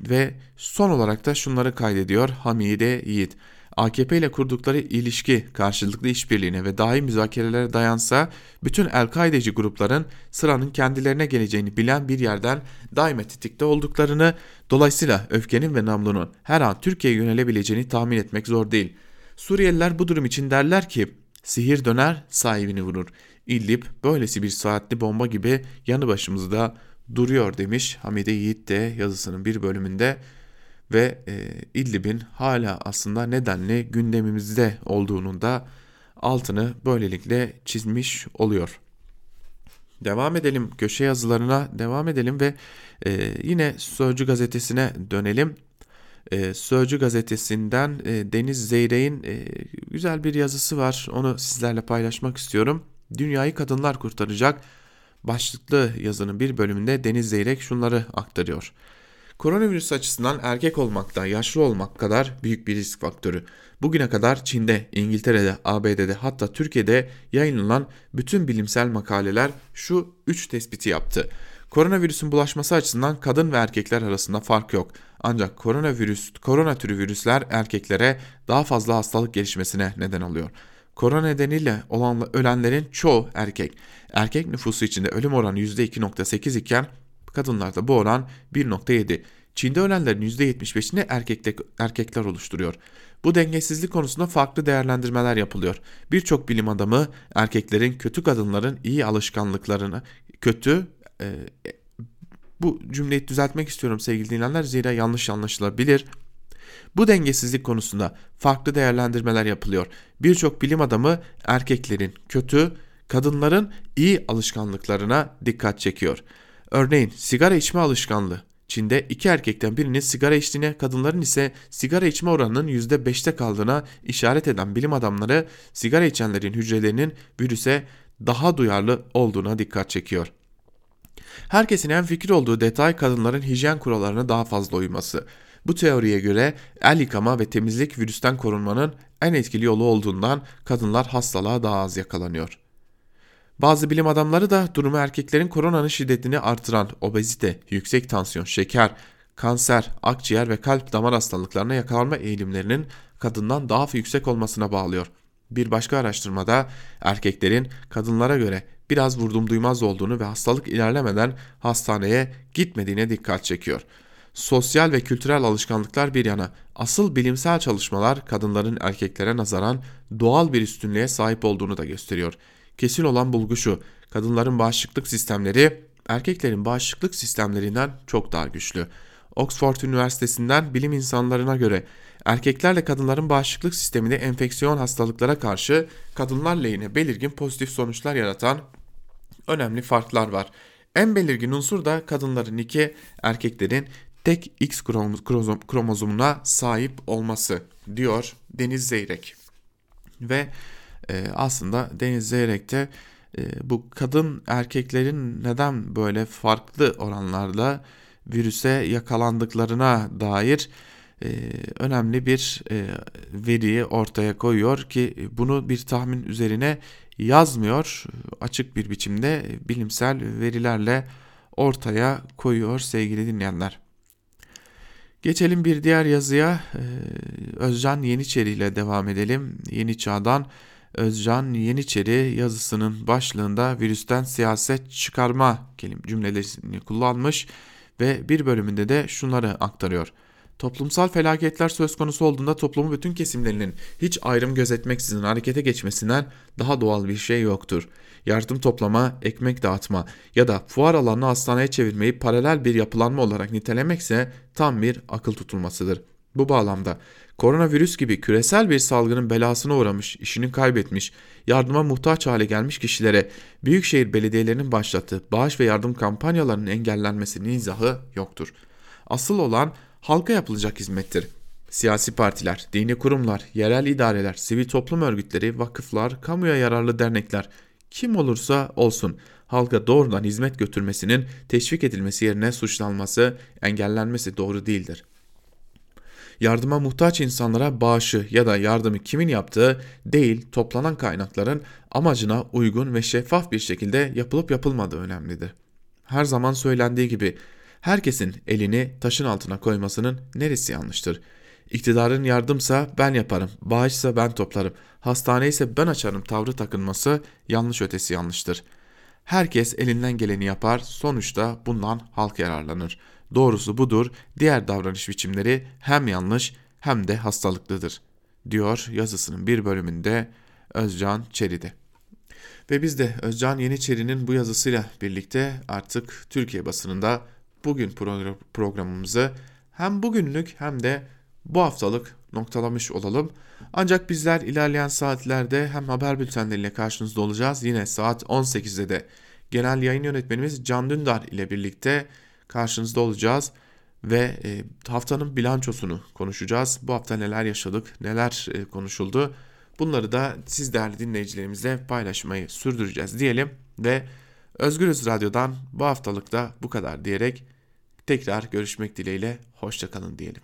ve son olarak da şunları kaydediyor Hamide Yiğit. AKP ile kurdukları ilişki karşılıklı işbirliğine ve dahi müzakerelere dayansa bütün El-Kaideci grupların sıranın kendilerine geleceğini bilen bir yerden daima tetikte olduklarını dolayısıyla öfkenin ve namlunun her an Türkiye'ye yönelebileceğini tahmin etmek zor değil. Suriyeliler bu durum için derler ki sihir döner sahibini vurur. İdlib böylesi bir saatli bomba gibi yanı başımızda duruyor demiş Hamide Yiğit de yazısının bir bölümünde ve e, İdlib'in hala aslında nedenli gündemimizde olduğunun da altını böylelikle çizmiş oluyor. Devam edelim köşe yazılarına devam edelim ve e, yine Sözcü gazetesine dönelim. E, Sözcü gazetesinden e, Deniz Zeyrek'in e, güzel bir yazısı var onu sizlerle paylaşmak istiyorum. Dünyayı kadınlar kurtaracak başlıklı yazının bir bölümünde Deniz Zeyrek şunları aktarıyor. Koronavirüs açısından erkek olmakta, yaşlı olmak kadar büyük bir risk faktörü. Bugüne kadar Çin'de, İngiltere'de, ABD'de hatta Türkiye'de yayınlanan bütün bilimsel makaleler şu üç tespiti yaptı. Koronavirüsün bulaşması açısından kadın ve erkekler arasında fark yok. Ancak koronavirüs, korona türü virüsler erkeklere daha fazla hastalık gelişmesine neden oluyor. Korona nedeniyle olan ölenlerin çoğu erkek. Erkek nüfusu içinde ölüm oranı %2.8 iken kadınlarda bu oran 1.7. Çin'de ölenlerin %75'ini erkekte, erkekler oluşturuyor. Bu dengesizlik konusunda farklı değerlendirmeler yapılıyor. Birçok bilim adamı erkeklerin kötü kadınların iyi alışkanlıklarını, kötü e, bu cümleyi düzeltmek istiyorum sevgili dinleyenler zira yanlış anlaşılabilir. Bu dengesizlik konusunda farklı değerlendirmeler yapılıyor. Birçok bilim adamı erkeklerin kötü, kadınların iyi alışkanlıklarına dikkat çekiyor. Örneğin sigara içme alışkanlığı. Çin'de iki erkekten birinin sigara içtiğine, kadınların ise sigara içme oranının %5'te kaldığına işaret eden bilim adamları sigara içenlerin hücrelerinin virüse daha duyarlı olduğuna dikkat çekiyor. Herkesin en fikir olduğu detay kadınların hijyen kurallarına daha fazla uyması. Bu teoriye göre el yıkama ve temizlik virüsten korunmanın en etkili yolu olduğundan kadınlar hastalığa daha az yakalanıyor. Bazı bilim adamları da durumu erkeklerin koronanın şiddetini artıran obezite, yüksek tansiyon, şeker, kanser, akciğer ve kalp damar hastalıklarına yakalanma eğilimlerinin kadından daha yüksek olmasına bağlıyor. Bir başka araştırmada erkeklerin kadınlara göre biraz vurdum duymaz olduğunu ve hastalık ilerlemeden hastaneye gitmediğine dikkat çekiyor. Sosyal ve kültürel alışkanlıklar bir yana asıl bilimsel çalışmalar kadınların erkeklere nazaran doğal bir üstünlüğe sahip olduğunu da gösteriyor. Kesin olan bulgu şu, kadınların bağışıklık sistemleri erkeklerin bağışıklık sistemlerinden çok daha güçlü. Oxford Üniversitesi'nden bilim insanlarına göre erkeklerle kadınların bağışıklık sisteminde enfeksiyon hastalıklara karşı kadınlar lehine belirgin pozitif sonuçlar yaratan önemli farklar var. En belirgin unsur da kadınların iki, erkeklerin tek X kromozomuna sahip olması diyor Deniz Zeyrek. Ve e, aslında Deniz Zeyrek de e, bu kadın erkeklerin neden böyle farklı oranlarla virüse yakalandıklarına dair e, önemli bir e, veriyi ortaya koyuyor ki bunu bir tahmin üzerine yazmıyor açık bir biçimde bilimsel verilerle ortaya koyuyor sevgili dinleyenler. Geçelim bir diğer yazıya Özcan Yeniçeri ile devam edelim. Yeni Çağ'dan Özcan Yeniçeri yazısının başlığında virüsten siyaset çıkarma cümlelerini kullanmış ve bir bölümünde de şunları aktarıyor. Toplumsal felaketler söz konusu olduğunda toplumun bütün kesimlerinin hiç ayrım gözetmeksizin harekete geçmesinden daha doğal bir şey yoktur. Yardım toplama, ekmek dağıtma ya da fuar alanını hastaneye çevirmeyi paralel bir yapılanma olarak nitelemekse tam bir akıl tutulmasıdır. Bu bağlamda koronavirüs gibi küresel bir salgının belasına uğramış, işini kaybetmiş, yardıma muhtaç hale gelmiş kişilere büyükşehir belediyelerinin başlattığı bağış ve yardım kampanyalarının engellenmesinin izahı yoktur. Asıl olan halka yapılacak hizmettir. Siyasi partiler, dini kurumlar, yerel idareler, sivil toplum örgütleri, vakıflar, kamuya yararlı dernekler kim olursa olsun halka doğrudan hizmet götürmesinin teşvik edilmesi yerine suçlanması, engellenmesi doğru değildir. Yardıma muhtaç insanlara bağışı ya da yardımı kimin yaptığı değil, toplanan kaynakların amacına uygun ve şeffaf bir şekilde yapılıp yapılmadığı önemlidir. Her zaman söylendiği gibi herkesin elini taşın altına koymasının neresi yanlıştır? İktidarın yardımsa ben yaparım, bağışsa ben toplarım, hastane ise ben açarım tavrı takınması yanlış ötesi yanlıştır. Herkes elinden geleni yapar, sonuçta bundan halk yararlanır. Doğrusu budur, diğer davranış biçimleri hem yanlış hem de hastalıklıdır, diyor yazısının bir bölümünde Özcan Çeri'de. Ve biz de Özcan Yeniçeri'nin bu yazısıyla birlikte artık Türkiye basınında bugün programımızı hem bugünlük hem de bu haftalık noktalamış olalım. Ancak bizler ilerleyen saatlerde hem haber bültenleriyle karşınızda olacağız. Yine saat 18'de de genel yayın yönetmenimiz Can Dündar ile birlikte karşınızda olacağız. Ve e, haftanın bilançosunu konuşacağız. Bu hafta neler yaşadık, neler e, konuşuldu. Bunları da siz değerli dinleyicilerimizle paylaşmayı sürdüreceğiz diyelim. Ve Özgürüz Radyo'dan bu haftalık da bu kadar diyerek tekrar görüşmek dileğiyle hoşçakalın diyelim.